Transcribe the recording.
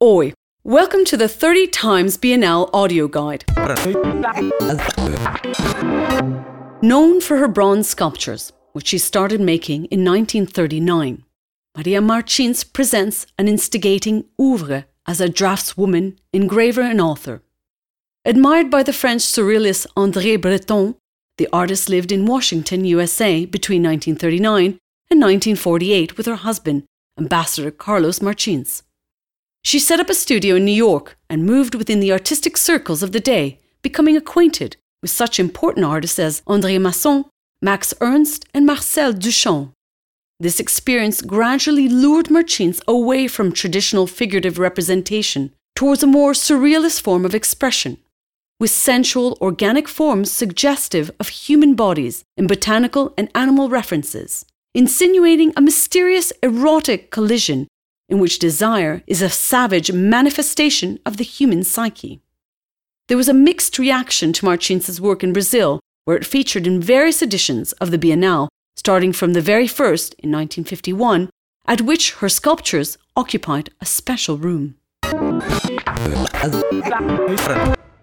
Oi, welcome to the 30 Times Bienal audio guide. Known for her bronze sculptures, which she started making in 1939, Maria Martins presents an instigating oeuvre as a draftswoman, engraver, and author. Admired by the French surrealist André Breton, the artist lived in Washington, USA between 1939 and 1948 with her husband, Ambassador Carlos Martins. She set up a studio in New York and moved within the artistic circles of the day, becoming acquainted with such important artists as André Masson, Max Ernst, and Marcel Duchamp. This experience gradually lured Martins away from traditional figurative representation towards a more surrealist form of expression, with sensual, organic forms suggestive of human bodies in botanical and animal references, insinuating a mysterious erotic collision in which desire is a savage manifestation of the human psyche. There was a mixed reaction to Martins's work in Brazil, where it featured in various editions of the Bienal, starting from the very first in 1951, at which her sculptures occupied a special room.